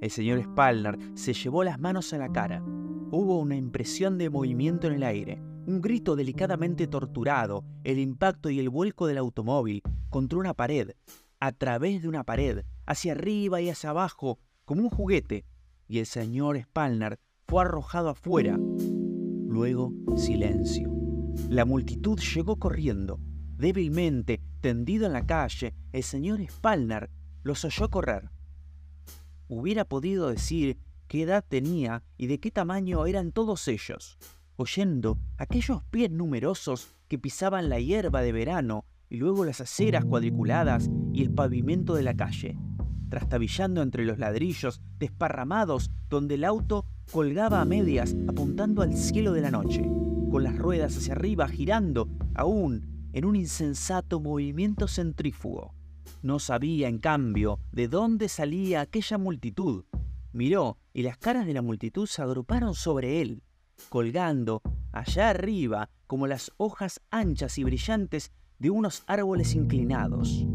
El señor Spalner se llevó las manos a la cara. Hubo una impresión de movimiento en el aire, un grito delicadamente torturado, el impacto y el vuelco del automóvil contra una pared, a través de una pared, hacia arriba y hacia abajo, como un juguete, y el señor Spalner fue arrojado afuera. Luego, silencio. La multitud llegó corriendo. Débilmente, tendido en la calle, el señor Spalner los oyó correr. Hubiera podido decir qué edad tenía y de qué tamaño eran todos ellos, oyendo aquellos pies numerosos que pisaban la hierba de verano y luego las aceras cuadriculadas y el pavimento de la calle, trastabillando entre los ladrillos desparramados donde el auto colgaba a medias apuntando al cielo de la noche, con las ruedas hacia arriba girando aún en un insensato movimiento centrífugo. No sabía, en cambio, de dónde salía aquella multitud. Miró y las caras de la multitud se agruparon sobre él, colgando allá arriba como las hojas anchas y brillantes de unos árboles inclinados.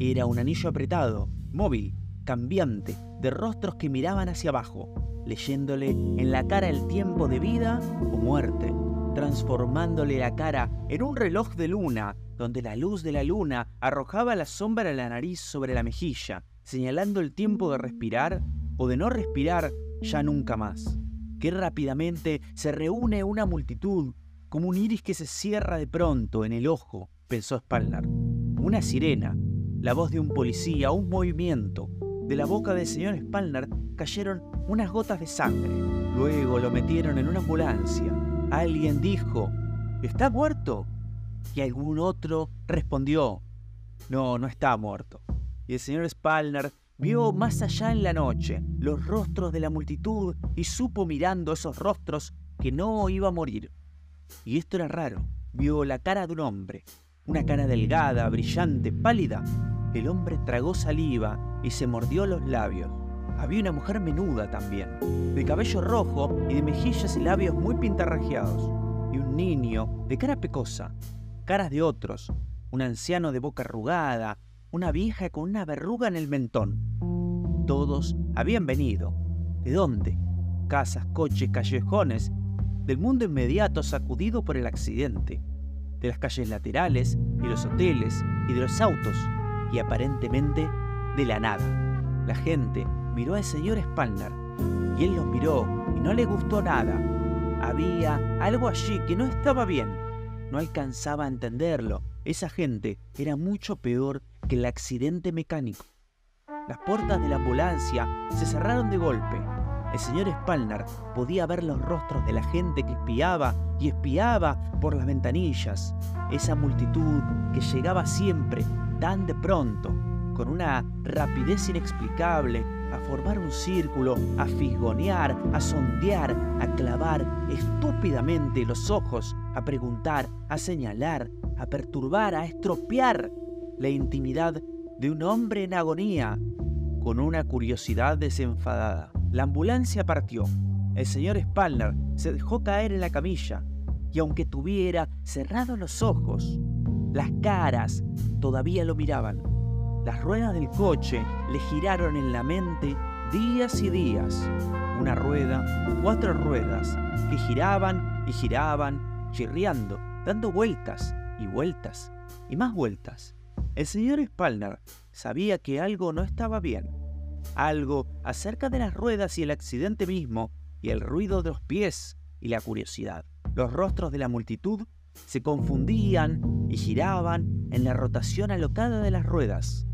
Era un anillo apretado, móvil, cambiante, de rostros que miraban hacia abajo, leyéndole en la cara el tiempo de vida o muerte, transformándole la cara en un reloj de luna, donde la luz de la luna arrojaba la sombra de la nariz sobre la mejilla, señalando el tiempo de respirar o de no respirar ya nunca más. Qué rápidamente se reúne una multitud, como un iris que se cierra de pronto en el ojo, pensó Spalner. Una sirena, la voz de un policía, un movimiento. De la boca del señor Spalner cayeron unas gotas de sangre. Luego lo metieron en una ambulancia. Alguien dijo, ¿está muerto? Y algún otro respondió, no, no está muerto. Y el señor Spalner vio más allá en la noche los rostros de la multitud y supo mirando esos rostros que no iba a morir. Y esto era raro. Vio la cara de un hombre, una cara delgada, brillante, pálida. El hombre tragó saliva y se mordió los labios. Había una mujer menuda también, de cabello rojo y de mejillas y labios muy pintarrajeados. Y un niño de cara pecosa, caras de otros, un anciano de boca arrugada, una vieja con una verruga en el mentón. Todos habían venido. ¿De dónde? Casas, coches, callejones, del mundo inmediato sacudido por el accidente de las calles laterales y los hoteles y de los autos y aparentemente de la nada. La gente miró al señor Spalner y él los miró y no le gustó nada. Había algo allí que no estaba bien. No alcanzaba a entenderlo. Esa gente era mucho peor que el accidente mecánico. Las puertas de la ambulancia se cerraron de golpe el señor Spalner podía ver los rostros de la gente que espiaba y espiaba por las ventanillas, esa multitud que llegaba siempre, tan de pronto, con una rapidez inexplicable, a formar un círculo, a fisgonear, a sondear, a clavar estúpidamente los ojos, a preguntar, a señalar, a perturbar, a estropear la intimidad de un hombre en agonía, con una curiosidad desenfadada. La ambulancia partió. El señor Spalner se dejó caer en la camilla y aunque tuviera cerrados los ojos, las caras todavía lo miraban. Las ruedas del coche le giraron en la mente días y días. Una rueda, cuatro ruedas, que giraban y giraban, chirriando, dando vueltas y vueltas y más vueltas. El señor Spalner sabía que algo no estaba bien algo acerca de las ruedas y el accidente mismo, y el ruido de los pies y la curiosidad. Los rostros de la multitud se confundían y giraban en la rotación alocada de las ruedas.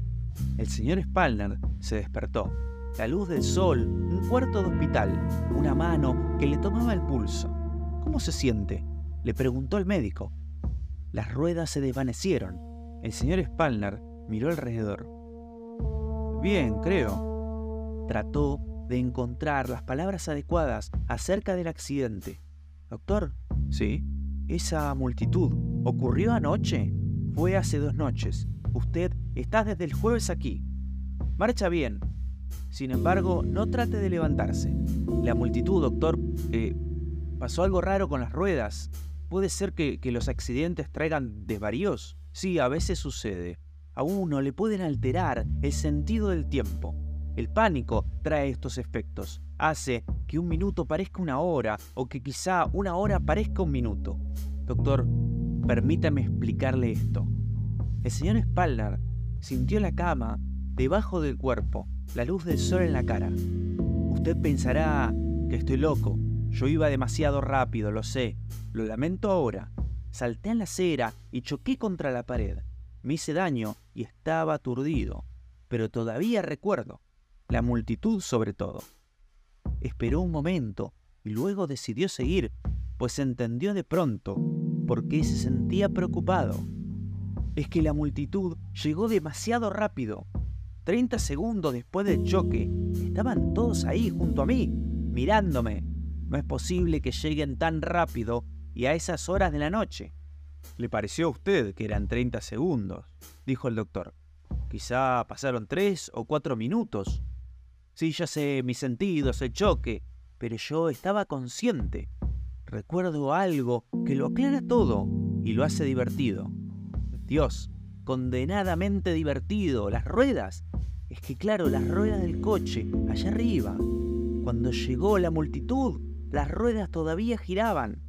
El señor Spalner se despertó. La luz del sol, un cuarto de hospital, una mano que le tomaba el pulso. ¿Cómo se siente? le preguntó el médico. Las ruedas se desvanecieron. El señor Spalner miró alrededor. Bien, creo, Trató de encontrar las palabras adecuadas acerca del accidente. Doctor, sí, esa multitud ocurrió anoche. Fue hace dos noches. Usted está desde el jueves aquí. Marcha bien. Sin embargo, no trate de levantarse. La multitud, doctor, eh, pasó algo raro con las ruedas. ¿Puede ser que, que los accidentes traigan desvaríos? Sí, a veces sucede. A uno le pueden alterar el sentido del tiempo El pánico trae estos efectos. Hace que un minuto parezca una hora o que quizá una hora parezca un minuto. Doctor, permítame explicarle esto. El señor Spalner sintió la cama debajo del cuerpo, la luz del sol en la cara. Usted pensará que estoy loco. Yo iba demasiado rápido, lo sé. Lo lamento ahora. Salté en la acera y choqué contra la pared. Me hice daño y estaba aturdido. Pero todavía recuerdo. La multitud sobre todo. Esperó un momento y luego decidió seguir, pues entendió de pronto por qué se sentía preocupado es que la multitud llegó demasiado rápido. Treinta segundos después del choque, estaban todos ahí junto a mí, mirándome. No es posible que lleguen tan rápido y a esas horas de la noche. Le pareció a usted que eran 30 segundos, dijo el doctor. Quizá pasaron tres o cuatro minutos. Sí, ya sé, mis sentidos, el choque, pero yo estaba consciente. Recuerdo algo que lo aclara todo y lo hace divertido. Dios, condenadamente divertido. Las ruedas. Es que claro, las ruedas del coche, allá arriba. Cuando llegó la multitud, las ruedas todavía giraban.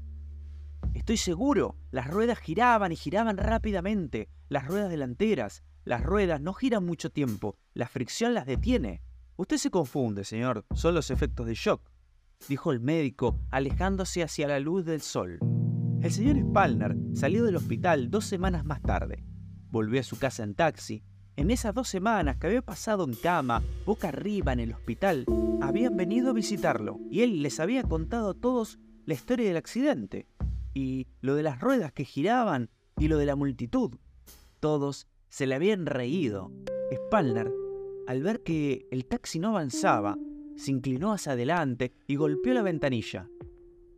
Estoy seguro, las ruedas giraban y giraban rápidamente. Las ruedas delanteras. Las ruedas no giran mucho tiempo. La fricción las detiene. Usted se confunde, señor. Son los efectos de shock, dijo el médico, alejándose hacia la luz del sol. El señor Spalner salió del hospital dos semanas más tarde. Volvió a su casa en taxi. En esas dos semanas que había pasado en cama, boca arriba en el hospital, habían venido a visitarlo y él les había contado a todos la historia del accidente y lo de las ruedas que giraban y lo de la multitud. Todos se le habían reído. Spalner, al ver que el taxi no avanzaba, se inclinó hacia adelante y golpeó la ventanilla.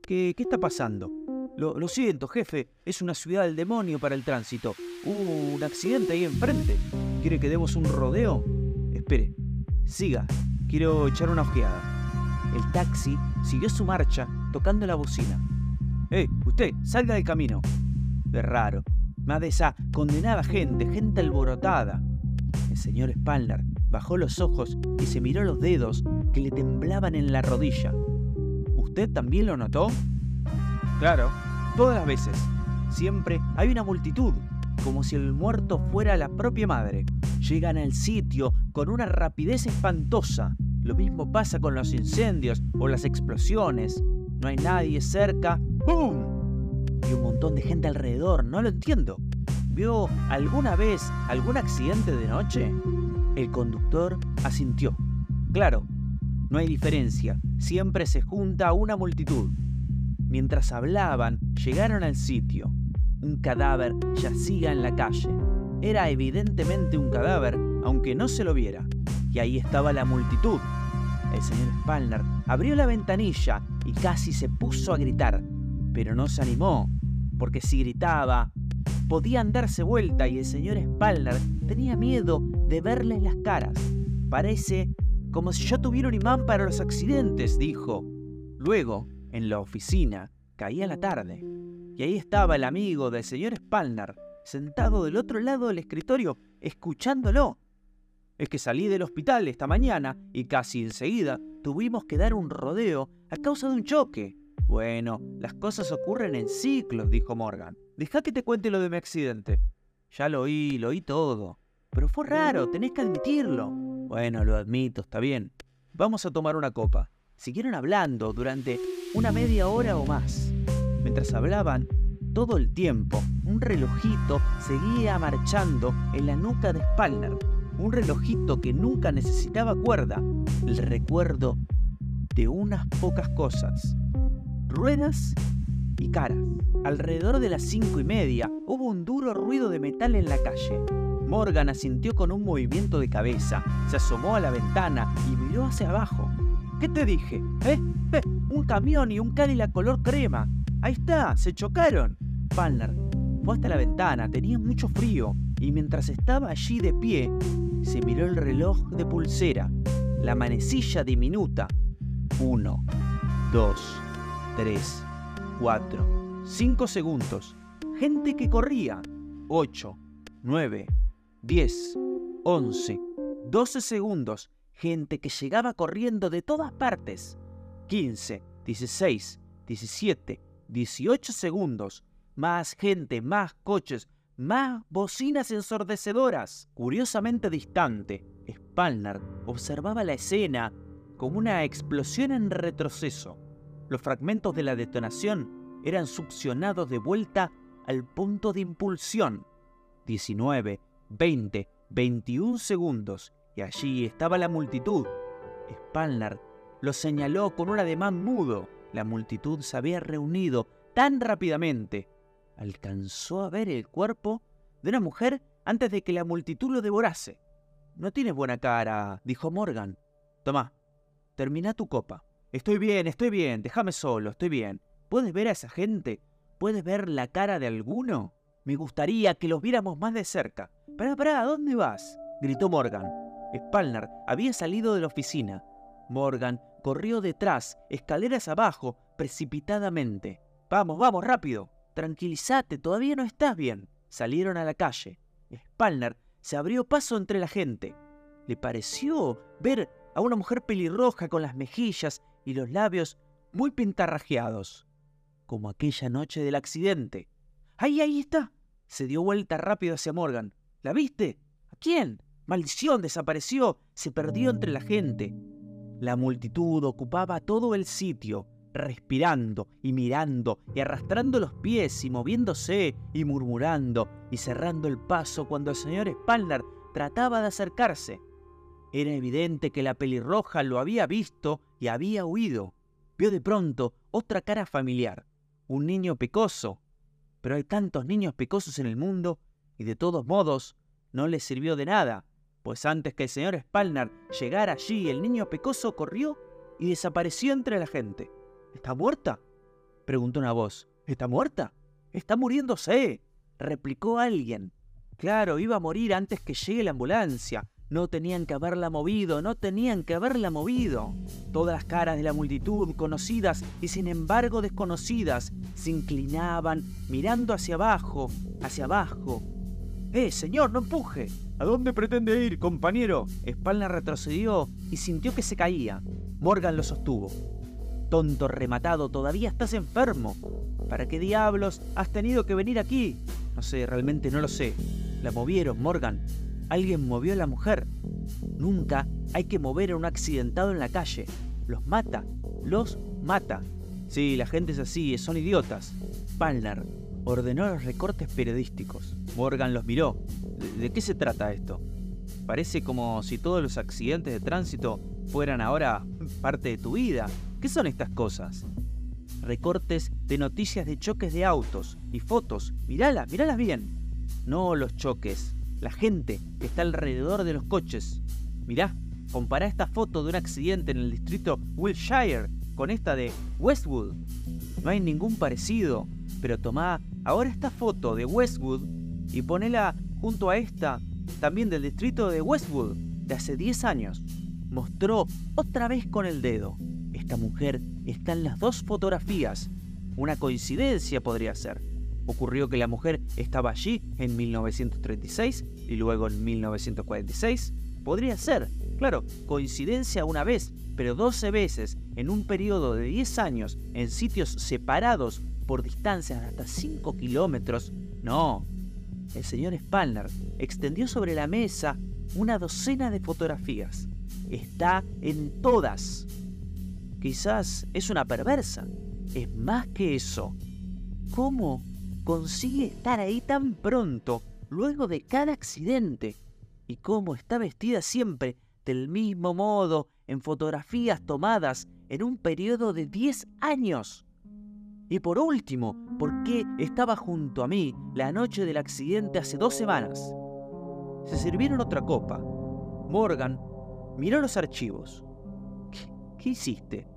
¿Qué, qué está pasando? Lo, siento, jefe, es una ciudad del demonio para el tránsito. Hubo un accidente ahí enfrente. ¿Quiere que demos un rodeo? Espere, siga, quiero echar una ojeada. El taxi siguió su marcha tocando la bocina. ¡Eh, usted, salga del camino! De raro, más de esa condenada gente, gente alborotada. El señor Spalner bajó los ojos y se miró los dedos que le temblaban en la rodilla. ¿Usted también lo notó? Claro, Todas las veces, siempre hay una multitud, como si el muerto fuera la propia madre. Llegan al sitio con una rapidez espantosa. Lo mismo pasa con los incendios o las explosiones. No hay nadie cerca. ¡Bum! Y un montón de gente alrededor. No lo entiendo. ¿Vio alguna vez algún accidente de noche? El conductor asintió. Claro, no hay diferencia. Siempre se junta una multitud. Mientras hablaban, llegaron al sitio. Un cadáver yacía en la calle. Era evidentemente un cadáver, aunque no se lo viera. Y ahí estaba la multitud. El señor Spalner abrió la ventanilla y casi se puso a gritar, pero no se animó, porque si gritaba, podían darse vuelta y el señor Spalner tenía miedo de verles las caras. Parece como si yo tuviera un imán para los accidentes, dijo. Luego, en la oficina, caía la tarde, y ahí estaba el amigo del señor Spalner, sentado del otro lado del escritorio, escuchándolo. Es que salí del hospital esta mañana y casi enseguida tuvimos que dar un rodeo a causa de un choque. Bueno, las cosas ocurren en ciclos, dijo Morgan. Deja que te cuente lo de mi accidente. Ya lo oí, lo oí todo. Pero fue raro, tenés que admitirlo. Bueno, lo admito, está bien. Vamos a tomar una copa. Siguieron hablando durante una media hora o más. Mientras hablaban, todo el tiempo, un relojito seguía marchando en la nuca de Spalner. Un relojito que nunca necesitaba cuerda. El recuerdo de unas pocas cosas. Ruedas y caras. Alrededor de las cinco y media hubo un duro ruido de metal en la calle. Morgan asintió con un movimiento de cabeza, se asomó a la ventana y miró hacia abajo. ¿Qué te dije? ¿Eh? ¿Eh? Un camión y un Cadillac color crema. Ahí está, se chocaron. Palner fue hasta la ventana, tenía mucho frío y mientras estaba allí de pie, se miró el reloj de pulsera, la manecilla diminuta. Uno, dos, tres, cuatro, cinco segundos. Gente que corría. Ocho, nueve, diez, once, doce segundos gente que llegaba corriendo de todas partes. 15, 16, 17, 18 segundos. Más gente, más coches, más bocinas ensordecedoras. Curiosamente distante, Spalner observaba la escena como una explosión en retroceso. Los fragmentos de la detonación eran succionados de vuelta al punto de impulsión. 19, 20, 21 segundos y allí estaba la multitud. Spalner lo señaló con un ademán mudo. La multitud se había reunido tan rápidamente. Alcanzó a ver el cuerpo de una mujer antes de que la multitud lo devorase. No tienes buena cara, dijo Morgan. Tomá, termina tu copa. Estoy bien, estoy bien, déjame solo, estoy bien. ¿Puedes ver a esa gente? ¿Puedes ver la cara de alguno? Me gustaría que los viéramos más de cerca. Pará, pará, ¿a dónde vas? gritó Morgan. Spalner había salido de la oficina. Morgan corrió detrás, escaleras abajo, precipitadamente. Vamos, vamos, rápido. Tranquilízate, todavía no estás bien. Salieron a la calle. Spalner se abrió paso entre la gente. Le pareció ver a una mujer pelirroja con las mejillas y los labios muy pintarrajeados, como aquella noche del accidente. ¡Ahí, ahí está! Se dio vuelta rápido hacia Morgan. ¿La viste? ¿A quién? Maldición, desapareció, se perdió entre la gente. La multitud ocupaba todo el sitio, respirando y mirando y arrastrando los pies y moviéndose y murmurando y cerrando el paso cuando el señor Spalner trataba de acercarse. Era evidente que la pelirroja lo había visto y había huido. Vio de pronto otra cara familiar, un niño pecoso. Pero hay tantos niños pecosos en el mundo y de todos modos no le sirvió de nada pues antes que el señor Spalner llegara allí, el niño pecoso corrió y desapareció entre la gente. ¿Está muerta? preguntó una voz. ¿Está muerta? Está muriéndose, replicó alguien. Claro, iba a morir antes que llegue la ambulancia. No tenían que haberla movido, no tenían que haberla movido. Todas las caras de la multitud, conocidas y sin embargo desconocidas, se inclinaban mirando hacia abajo, hacia abajo. ¡Eh, señor, no empuje! ¿A dónde pretende ir, compañero? Spalner retrocedió y sintió que se caía. Morgan lo sostuvo. Tonto rematado, todavía estás enfermo. ¿Para qué diablos has tenido que venir aquí? No sé, realmente no lo sé. La movieron, Morgan. Alguien movió a la mujer. Nunca hay que mover a un accidentado en la calle. Los mata, los mata. Sí, la gente es así, son idiotas. Spalner ordenó los recortes periodísticos. Morgan los miró. ¿De, qué se trata esto? Parece como si todos los accidentes de tránsito fueran ahora parte de tu vida. ¿Qué son estas cosas? Recortes de noticias de choques de autos y fotos. Míralas, míralas bien. No los choques, la gente que está alrededor de los coches. Mirá, compara esta foto de un accidente en el distrito Wilshire con esta de Westwood. No hay ningún parecido, pero tomá ahora esta foto de Westwood y ponela junto a esta, también del distrito de Westwood, de hace 10 años. Mostró otra vez con el dedo. Esta mujer está en las dos fotografías. Una coincidencia podría ser. Ocurrió que la mujer estaba allí en 1936 y luego en 1946. Podría ser, claro, coincidencia una vez, pero 12 veces en un periodo de 10 años en sitios separados por distancias de hasta 5 kilómetros. No, el señor Spalner extendió sobre la mesa una docena de fotografías. Está en todas. Quizás es una perversa. Es más que eso. ¿Cómo consigue estar ahí tan pronto, luego de cada accidente? ¿Y cómo está vestida siempre del mismo modo en fotografías tomadas en un periodo de 10 años? Y por último, ¿por qué estaba junto a mí la noche del accidente hace dos semanas? Se sirvieron otra copa. Morgan miró los archivos. ¿Qué, hiciste?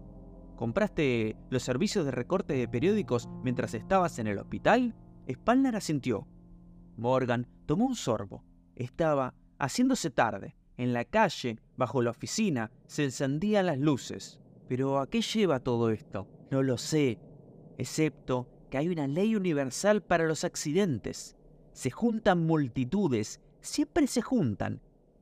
¿Compraste los servicios de recorte de periódicos mientras estabas en el hospital? Spalner asintió. Morgan tomó un sorbo. Estaba haciéndose tarde. En la calle, bajo la oficina, se encendían las luces. Pero ¿a qué lleva todo esto? No lo sé, excepto que hay una ley universal para los accidentes. Se juntan multitudes, siempre se juntan.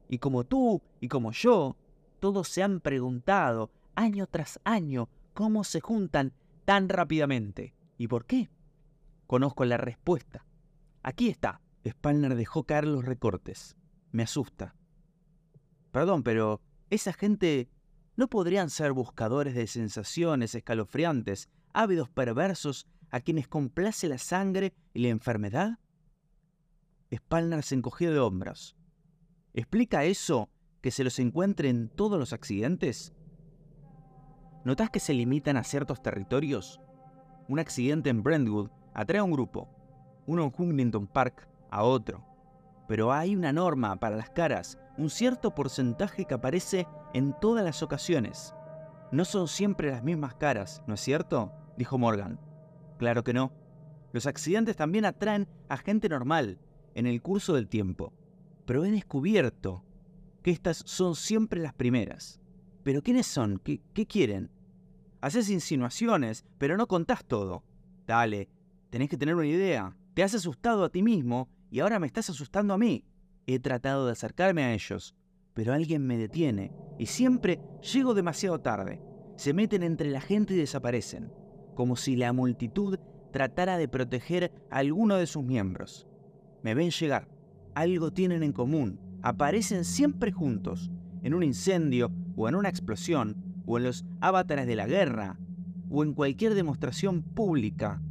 Y como tú y como yo, Todos se han preguntado, año tras año, cómo se juntan tan rápidamente. ¿Y por qué? Conozco la respuesta. Aquí está. Spalner dejó caer los recortes. Me asusta. Perdón, pero esa gente no podrían ser buscadores de sensaciones escalofriantes, ávidos perversos a quienes complace la sangre y la enfermedad? Spalner se encogió de hombros. ¿Explica eso que se los encuentre en todos los accidentes? ¿Notas que se limitan a ciertos territorios? Un accidente en Brentwood atrae a un grupo, uno en Huntington Park a otro. Pero hay una norma para las caras, un cierto porcentaje que aparece en todas las ocasiones. No son siempre las mismas caras, ¿no es cierto? dijo Morgan. Claro que no. Los accidentes también atraen a gente normal en el curso del tiempo. Pero he descubierto que estas son siempre las primeras. ¿Pero quiénes son? ¿Qué, quieren? Haces insinuaciones, pero no contás todo. Dale, tenés que tener una idea. Te has asustado a ti mismo y ahora me estás asustando a mí. He tratado de acercarme a ellos, pero alguien me detiene y siempre llego demasiado tarde. Se meten entre la gente y desaparecen como si la multitud tratara de proteger a alguno de sus miembros. Me ven llegar, algo tienen en común, aparecen siempre juntos, en un incendio o en una explosión, o en los avatares de la guerra, o en cualquier demostración pública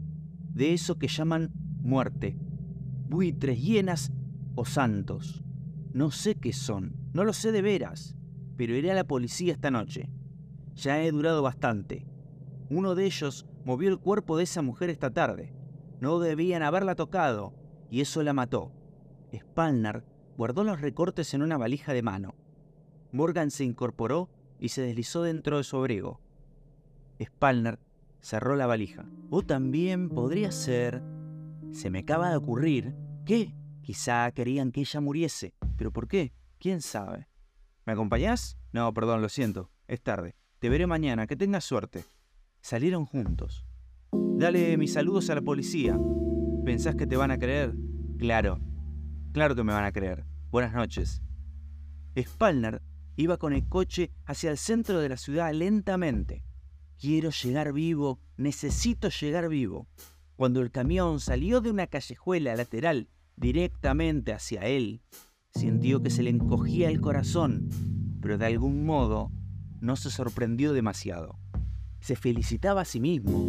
de eso que llaman muerte, buitres, hienas o santos. No sé qué son, no lo sé de veras, pero iré a la policía esta noche. Ya he durado bastante. Uno de ellos movió el cuerpo de esa mujer esta tarde. No debían haberla tocado, y eso la mató. Spalner guardó los recortes en una valija de mano. Morgan se incorporó y se deslizó dentro de su abrigo. Spalner cerró la valija. O también podría ser... Se me acaba de ocurrir. ¿Qué? Quizá querían que ella muriese. ¿Pero por qué? ¿Quién sabe? ¿Me acompañás? No, perdón, lo siento. Es tarde. Te veré mañana. Que tengas suerte. Salieron juntos. Dale mis saludos a la policía. ¿Pensás que te van a creer? Claro, claro que me van a creer. Buenas noches. Spalner iba con el coche hacia el centro de la ciudad lentamente. Quiero llegar vivo, necesito llegar vivo. Cuando el camión salió de una callejuela lateral directamente hacia él, sintió que se le encogía el corazón, pero de algún modo no se sorprendió demasiado se felicitaba a sí mismo.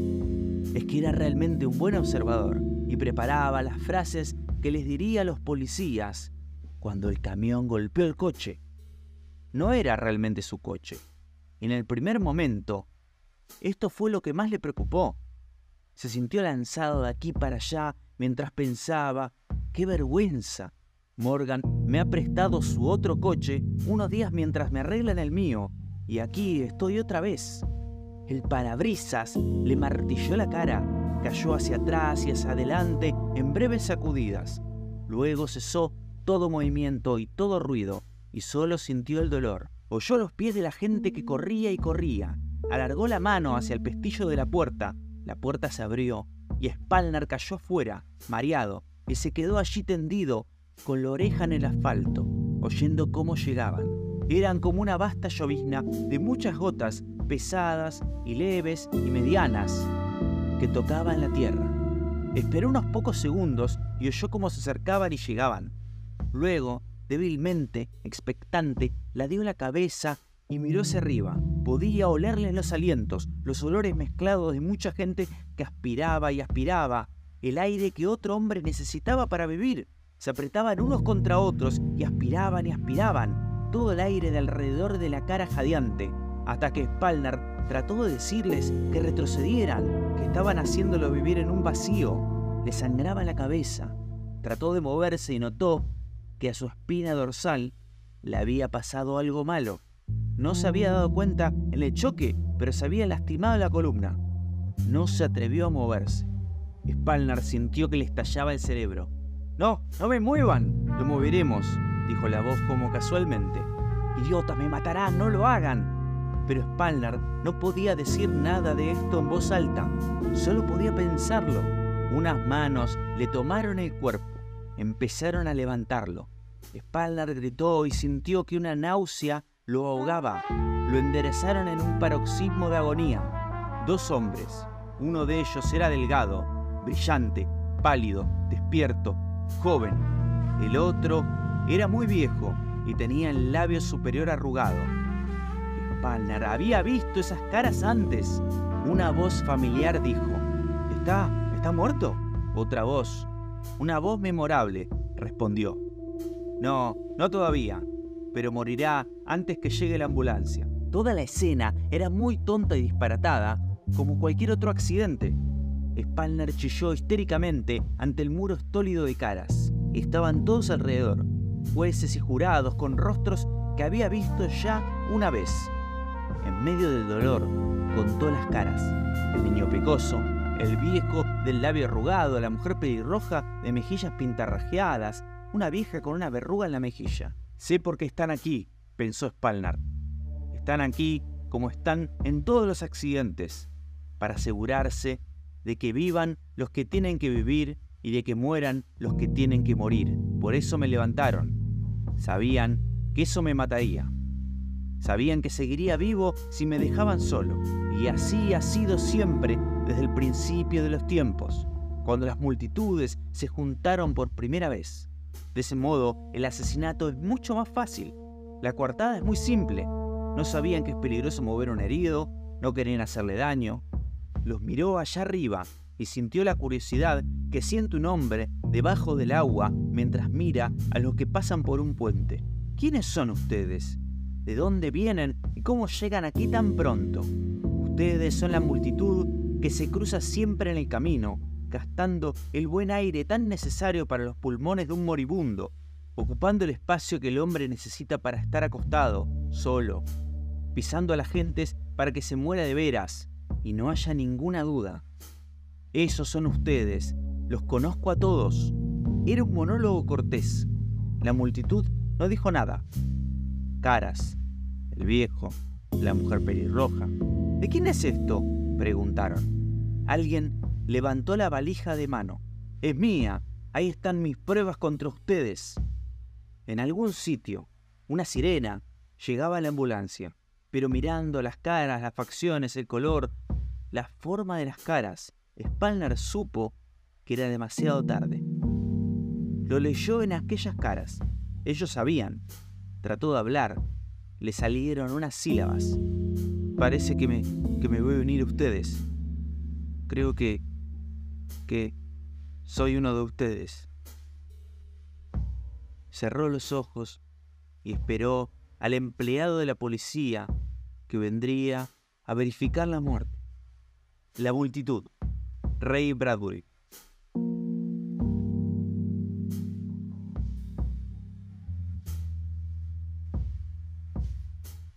Es que era realmente un buen observador y preparaba las frases que les diría a los policías cuando el camión golpeó el coche. No era realmente su coche. En el primer momento, esto fue lo que más le preocupó. Se sintió lanzado de aquí para allá mientras pensaba, ¡qué vergüenza! Morgan me ha prestado su otro coche unos días mientras me arreglan el mío, y aquí estoy otra vez. El parabrisas le martilló la cara, cayó hacia atrás y hacia adelante en breves sacudidas. Luego cesó todo movimiento y todo ruido, y solo sintió el dolor. Oyó los pies de la gente que corría y corría. Alargó la mano hacia el pestillo de la puerta. La puerta se abrió y Spalner cayó afuera, mareado, y se quedó allí tendido, con la oreja en el asfalto, oyendo cómo llegaban. Eran como una vasta llovizna de muchas gotas pesadas y leves y medianas que tocaban la tierra. Esperó unos pocos segundos y oyó cómo se acercaban y llegaban. Luego, débilmente, expectante, la dio la cabeza y miró hacia arriba. Podía olerle los alientos, los olores mezclados de mucha gente que aspiraba y aspiraba, el aire que otro hombre necesitaba para vivir. Se apretaban unos contra otros y aspiraban y aspiraban, todo el aire de alrededor de la cara jadeante, hasta que Spalner trató de decirles que retrocedieran, que estaban haciéndolo vivir en un vacío. Le sangraba la cabeza. Trató de moverse y notó que a su espina dorsal le había pasado algo malo. No se había dado cuenta en el choque, pero se había lastimado la columna. No se atrevió a moverse. Spalner sintió que le estallaba el cerebro. No, no me muevan. Lo moveremos, dijo la voz como casualmente. Idiota, me matarán, no lo hagan pero Spalner no podía decir nada de esto en voz alta, solo podía pensarlo. Unas manos le tomaron el cuerpo, empezaron a levantarlo. Spalner gritó y sintió que una náusea lo ahogaba. Lo enderezaron en un paroxismo de agonía. Dos hombres. Uno de ellos era delgado, brillante, pálido, despierto, joven. El otro era muy viejo y tenía el labio superior arrugado. Spalner había visto esas caras antes. Una voz familiar dijo, ¿Está, está muerto? Otra voz, una voz memorable, respondió, No, no todavía, pero morirá antes que llegue la ambulancia. Toda la escena era muy tonta y disparatada, como cualquier otro accidente. Spalner chilló histéricamente ante el muro estólido de caras. Estaban todos alrededor, jueces y jurados con rostros que había visto ya una vez. En medio del dolor, contó las caras. El niño pecoso, el viejo del labio arrugado, la mujer pelirroja de mejillas pintarrajeadas, una vieja con una verruga en la mejilla. Sé por qué están aquí, pensó Spalnar. Están aquí como están en todos los accidentes, para asegurarse de que vivan los que tienen que vivir y de que mueran los que tienen que morir. Por eso me levantaron. Sabían que eso me mataría. Sabían que seguiría vivo si me dejaban solo. Y así ha sido siempre desde el principio de los tiempos, cuando las multitudes se juntaron por primera vez. De ese modo, el asesinato es mucho más fácil. La coartada es muy simple. No sabían que es peligroso mover a un herido, no querían hacerle daño. Los miró allá arriba y sintió la curiosidad que siente un hombre debajo del agua mientras mira a los que pasan por un puente. ¿Quiénes son ustedes? ¿De dónde vienen y cómo llegan aquí tan pronto? Ustedes son la multitud que se cruza siempre en el camino, gastando el buen aire tan necesario para los pulmones de un moribundo, ocupando el espacio que el hombre necesita para estar acostado, solo, pisando a las gentes para que se muera de veras, y no haya ninguna duda. Esos son ustedes, los conozco a todos. Era un monólogo cortés. La multitud no dijo nada. Caras, el viejo, la mujer pelirroja. ¿De quién es esto? preguntaron. Alguien levantó la valija de mano. Es mía. Ahí están mis pruebas contra ustedes. En algún sitio, una sirena llegaba a la ambulancia, pero mirando las caras, las facciones, el color, la forma de las caras, Spalner supo que era demasiado tarde. Lo leyó en aquellas caras. Ellos sabían. Trató de hablar. Le salieron unas sílabas. Parece que me, que me voy a unir a ustedes. Creo que... que... soy uno de ustedes. Cerró los ojos y esperó al empleado de la policía que vendría a verificar la muerte. La multitud. Ray Bradbury.